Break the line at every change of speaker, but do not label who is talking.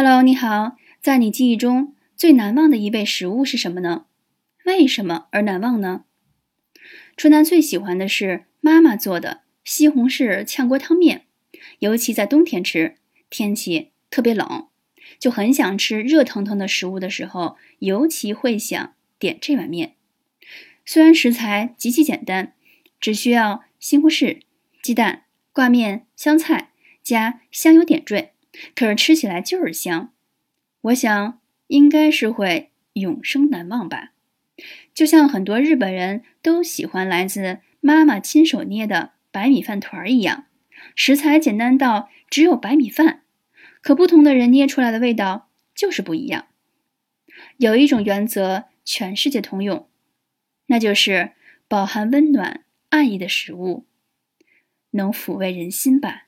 Hello，你好，在你记忆中最难忘的一味食物是什么呢？为什么而难忘呢？春楠最喜欢的是妈妈做的西红柿炝锅汤面，尤其在冬天吃，天气特别冷，就很想吃热腾腾的食物的时候，尤其会想点这碗面。虽然食材极其简单，只需要西红柿、鸡蛋、挂面、香菜加香油点缀。可是吃起来就是香，我想应该是会永生难忘吧。就像很多日本人都喜欢来自妈妈亲手捏的白米饭团儿一样，食材简单到只有白米饭，可不同的人捏出来的味道就是不一样。有一种原则全世界通用，那就是饱含温暖爱意的食物能抚慰人心吧。